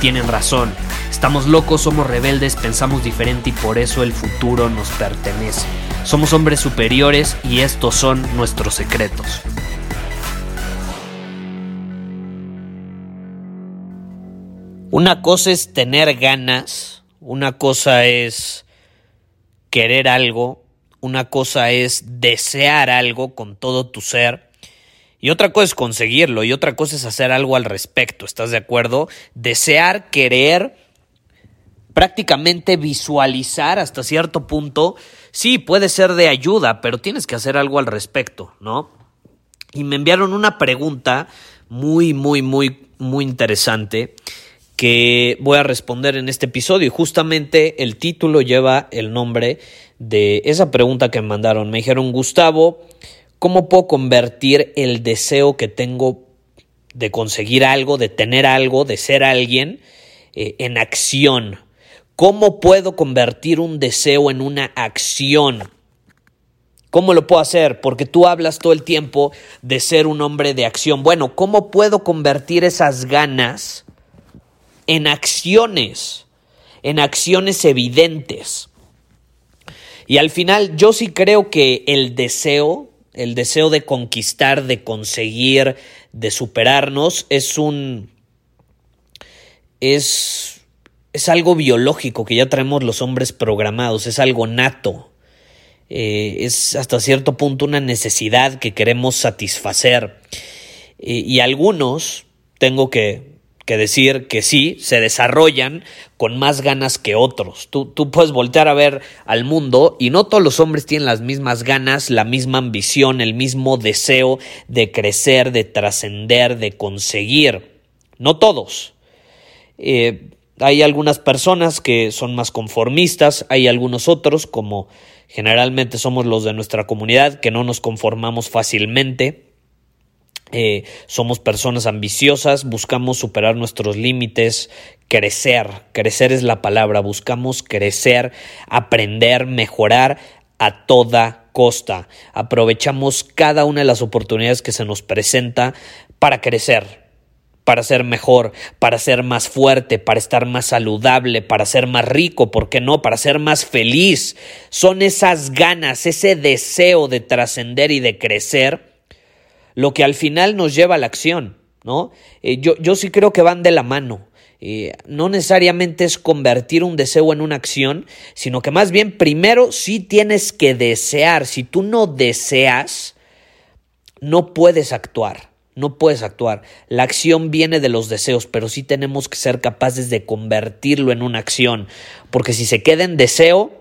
tienen razón. Estamos locos, somos rebeldes, pensamos diferente y por eso el futuro nos pertenece. Somos hombres superiores y estos son nuestros secretos. Una cosa es tener ganas, una cosa es querer algo, una cosa es desear algo con todo tu ser y otra cosa es conseguirlo y otra cosa es hacer algo al respecto, ¿estás de acuerdo? Desear, querer, prácticamente visualizar hasta cierto punto, sí, puede ser de ayuda, pero tienes que hacer algo al respecto, ¿no? Y me enviaron una pregunta muy, muy, muy, muy interesante que voy a responder en este episodio. Y justamente el título lleva el nombre de esa pregunta que me mandaron. Me dijeron, Gustavo, ¿cómo puedo convertir el deseo que tengo de conseguir algo, de tener algo, de ser alguien, eh, en acción? ¿Cómo puedo convertir un deseo en una acción? ¿Cómo lo puedo hacer? Porque tú hablas todo el tiempo de ser un hombre de acción. Bueno, ¿cómo puedo convertir esas ganas en acciones, en acciones evidentes. Y al final yo sí creo que el deseo, el deseo de conquistar, de conseguir, de superarnos, es un... es... es algo biológico que ya traemos los hombres programados, es algo nato. Eh, es hasta cierto punto una necesidad que queremos satisfacer. y algunos, tengo que que decir que sí, se desarrollan con más ganas que otros. Tú, tú, puedes voltear a ver al mundo y no todos los hombres tienen las mismas ganas, la misma ambición, el mismo deseo de crecer, de trascender, de conseguir. No todos. Eh, hay algunas personas que son más conformistas, hay algunos otros, como generalmente somos los de nuestra comunidad, que no nos conformamos fácilmente eh, somos personas ambiciosas, buscamos superar nuestros límites, crecer, crecer es la palabra, buscamos crecer, aprender, mejorar a toda costa. Aprovechamos cada una de las oportunidades que se nos presenta para crecer, para ser mejor, para ser más fuerte, para estar más saludable, para ser más rico, ¿por qué no? Para ser más feliz. Son esas ganas, ese deseo de trascender y de crecer lo que al final nos lleva a la acción, ¿no? Eh, yo, yo sí creo que van de la mano. Eh, no necesariamente es convertir un deseo en una acción, sino que más bien primero sí tienes que desear. Si tú no deseas, no puedes actuar. No puedes actuar. La acción viene de los deseos, pero sí tenemos que ser capaces de convertirlo en una acción. Porque si se queda en deseo,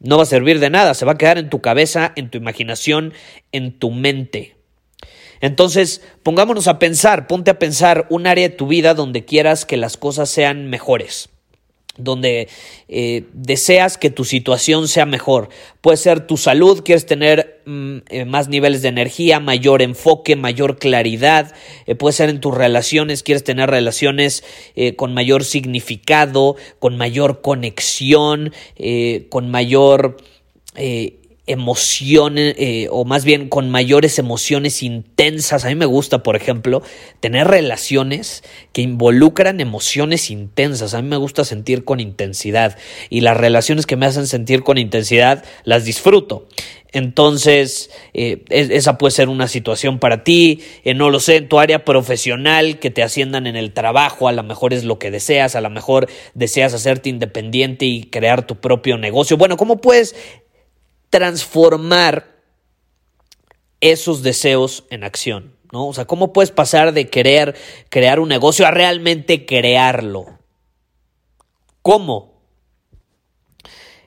no va a servir de nada. Se va a quedar en tu cabeza, en tu imaginación, en tu mente. Entonces, pongámonos a pensar, ponte a pensar un área de tu vida donde quieras que las cosas sean mejores donde eh, deseas que tu situación sea mejor. Puede ser tu salud, quieres tener mm, eh, más niveles de energía, mayor enfoque, mayor claridad. Eh, puede ser en tus relaciones, quieres tener relaciones con mayor significado, con mayor conexión, con mayor emociones, eh, o más bien con mayores emociones intensas. A mí me gusta, por ejemplo, tener relaciones que involucran emociones intensas. A mí me gusta sentir con intensidad y las relaciones que me hacen sentir con intensidad las disfruto. Entonces, eh, esa puede ser una situación para ti, eh, no lo sé, en tu área profesional, que te asciendan en el trabajo, a lo mejor es lo que deseas, a lo mejor deseas hacerte independiente y crear tu propio negocio. Bueno, ¿cómo puedes transformar esos deseos en acción, ¿no? O sea, ¿cómo puedes pasar de querer crear un negocio a realmente crearlo? ¿Cómo?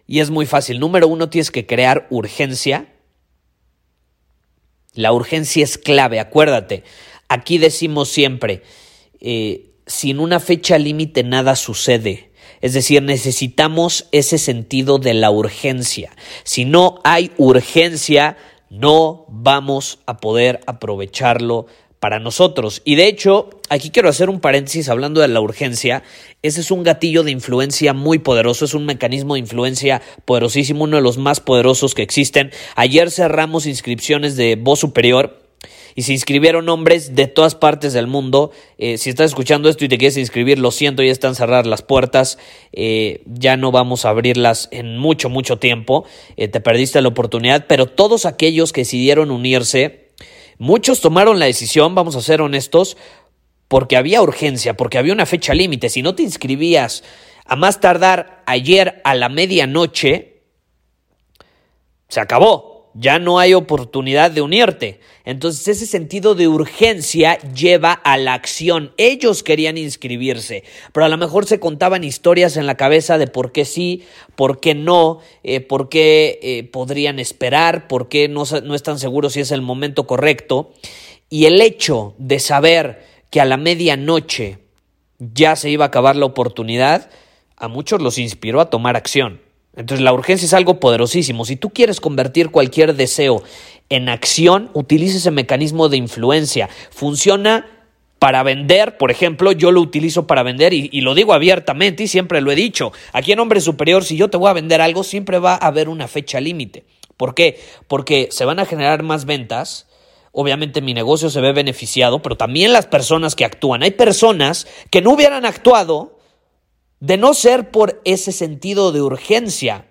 Y es muy fácil. Número uno, tienes que crear urgencia. La urgencia es clave, acuérdate. Aquí decimos siempre, eh, sin una fecha límite nada sucede. Es decir, necesitamos ese sentido de la urgencia. Si no hay urgencia, no vamos a poder aprovecharlo para nosotros. Y de hecho, aquí quiero hacer un paréntesis hablando de la urgencia. Ese es un gatillo de influencia muy poderoso, es un mecanismo de influencia poderosísimo, uno de los más poderosos que existen. Ayer cerramos inscripciones de voz superior y se inscribieron hombres de todas partes del mundo. Eh, si estás escuchando esto y te quieres inscribir, lo siento, ya están cerradas las puertas. Eh, ya no vamos a abrirlas en mucho, mucho tiempo. Eh, te perdiste la oportunidad, pero todos aquellos que decidieron unirse, muchos tomaron la decisión, vamos a ser honestos, porque había urgencia, porque había una fecha límite. Si no te inscribías a más tardar ayer a la medianoche, se acabó ya no hay oportunidad de unirte. Entonces ese sentido de urgencia lleva a la acción. Ellos querían inscribirse, pero a lo mejor se contaban historias en la cabeza de por qué sí, por qué no, eh, por qué eh, podrían esperar, por qué no, no están seguros si es el momento correcto. Y el hecho de saber que a la medianoche ya se iba a acabar la oportunidad, a muchos los inspiró a tomar acción. Entonces la urgencia es algo poderosísimo. Si tú quieres convertir cualquier deseo en acción, utiliza ese mecanismo de influencia. Funciona para vender, por ejemplo, yo lo utilizo para vender y, y, lo digo abiertamente y siempre lo he dicho. Aquí en Hombre Superior, si yo te voy a vender algo, siempre va a haber una fecha límite. ¿Por qué? Porque se van a generar más ventas. Obviamente mi negocio se ve beneficiado, pero también las personas que actúan. Hay personas que no hubieran actuado de no ser por ese sentido de urgencia.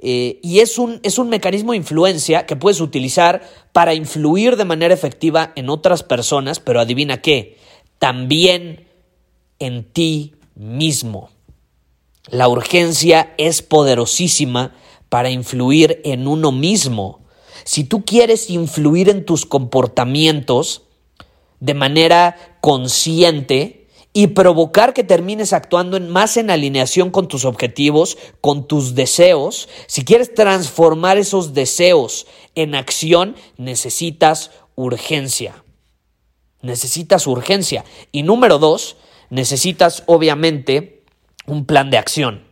Eh, y es un, es un mecanismo de influencia que puedes utilizar para influir de manera efectiva en otras personas, pero adivina qué, también en ti mismo. La urgencia es poderosísima para influir en uno mismo. Si tú quieres influir en tus comportamientos de manera consciente, y provocar que termines actuando más en alineación con tus objetivos, con tus deseos. Si quieres transformar esos deseos en acción, necesitas urgencia. Necesitas urgencia. Y número dos, necesitas obviamente un plan de acción.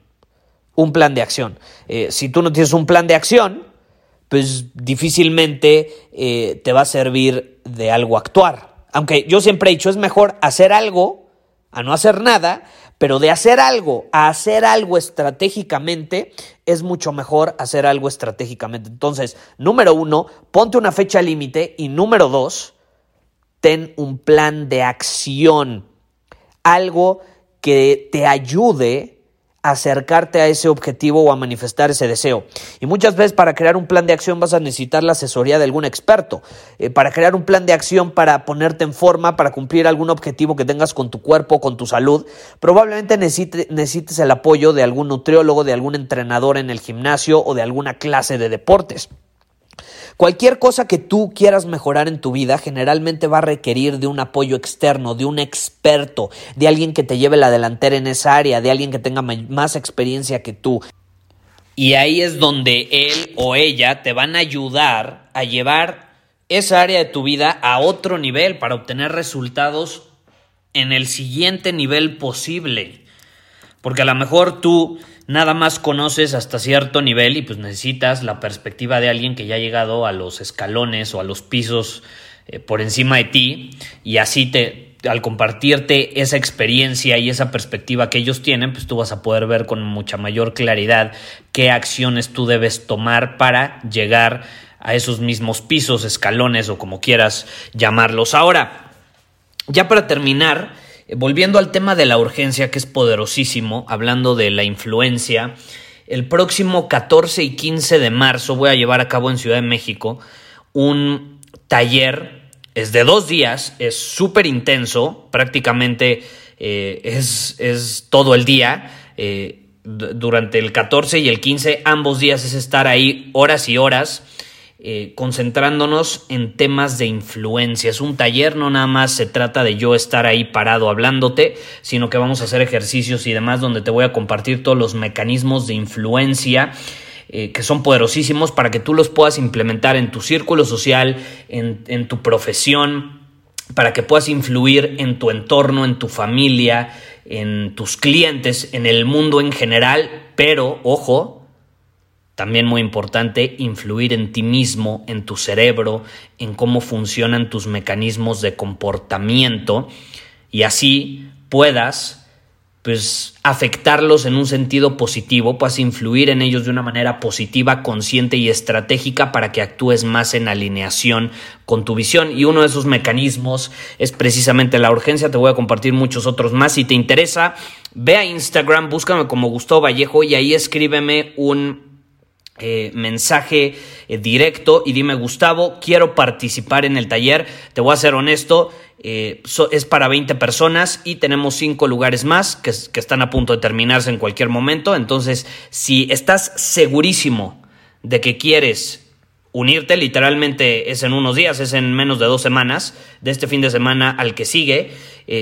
Un plan de acción. Eh, si tú no tienes un plan de acción, pues difícilmente eh, te va a servir de algo actuar. Aunque yo siempre he dicho, es mejor hacer algo a no hacer nada, pero de hacer algo a hacer algo estratégicamente, es mucho mejor hacer algo estratégicamente. Entonces, número uno, ponte una fecha límite y número dos, ten un plan de acción, algo que te ayude acercarte a ese objetivo o a manifestar ese deseo. Y muchas veces para crear un plan de acción vas a necesitar la asesoría de algún experto. Eh, para crear un plan de acción para ponerte en forma, para cumplir algún objetivo que tengas con tu cuerpo, con tu salud, probablemente necesites el apoyo de algún nutriólogo, de algún entrenador en el gimnasio o de alguna clase de deportes. Cualquier cosa que tú quieras mejorar en tu vida generalmente va a requerir de un apoyo externo, de un experto, de alguien que te lleve la delantera en esa área, de alguien que tenga más experiencia que tú. Y ahí es donde él o ella te van a ayudar a llevar esa área de tu vida a otro nivel para obtener resultados en el siguiente nivel posible. Porque a lo mejor tú nada más conoces hasta cierto nivel y pues necesitas la perspectiva de alguien que ya ha llegado a los escalones o a los pisos eh, por encima de ti y así te al compartirte esa experiencia y esa perspectiva que ellos tienen, pues tú vas a poder ver con mucha mayor claridad qué acciones tú debes tomar para llegar a esos mismos pisos, escalones o como quieras llamarlos. Ahora, ya para terminar, Volviendo al tema de la urgencia, que es poderosísimo, hablando de la influencia, el próximo 14 y 15 de marzo voy a llevar a cabo en Ciudad de México un taller, es de dos días, es súper intenso, prácticamente eh, es, es, todo el día. Eh, durante el 14 y el 15, ambos días es estar ahí horas y horas eh, concentrándonos en temas de influencia. Es un taller, no nada más se trata de yo estar ahí parado hablándote, sino que vamos a hacer ejercicios y demás donde te voy a compartir todos los mecanismos de influencia. Eh, que son poderosísimos para que tú los puedas implementar en tu círculo social, en, en tu profesión, para que puedas influir en tu entorno, en tu familia, en tus clientes, en el mundo en general, pero, ojo, también muy importante, influir en ti mismo, en tu cerebro, en cómo funcionan tus mecanismos de comportamiento y así puedas pues afectarlos en un sentido positivo, puedas influir en ellos de una manera positiva, consciente y estratégica para que actúes más en alineación con tu visión. Y uno de esos mecanismos es precisamente la urgencia. Te voy a compartir muchos otros más. Si te interesa, ve a Instagram, búscame como Gustavo Vallejo y ahí escríbeme un eh, mensaje eh, directo y dime Gustavo, quiero participar en el taller. Te voy a ser honesto eh, es para 20 personas y tenemos 5 lugares más que, están a punto de terminarse en cualquier momento. Entonces, si estás segurísimo de que quieres unirte, literalmente es en unos días, es en menos de dos semanas, de este fin de semana al que sigue.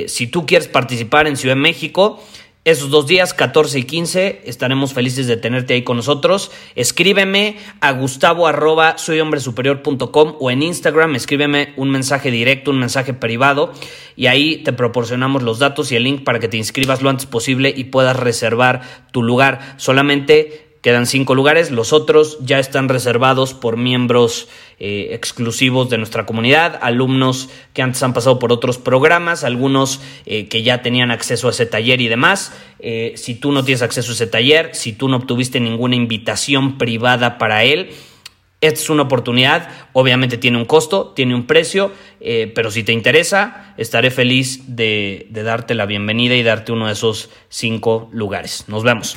Si tú quieres participar en Ciudad de México, esos dos días, 14 y 15, estaremos felices de tenerte ahí con nosotros. Escríbeme a gustavo arroba soyhombresuperior.com o en Instagram, escríbeme un mensaje directo, un mensaje privado y ahí te proporcionamos los datos y el link para que te inscribas lo antes posible y puedas reservar tu lugar. Solamente Quedan cinco lugares, los otros ya están reservados por miembros eh, exclusivos de nuestra comunidad, alumnos que antes han pasado por otros programas, algunos eh, que ya tenían acceso a ese taller y demás. Eh, si tú no tienes acceso a ese taller, si tú no obtuviste ninguna invitación privada para él, esta es una oportunidad, obviamente tiene un costo, tiene un precio, pero si te interesa, estaré feliz de darte la bienvenida y darte uno de esos cinco lugares. Nos vemos.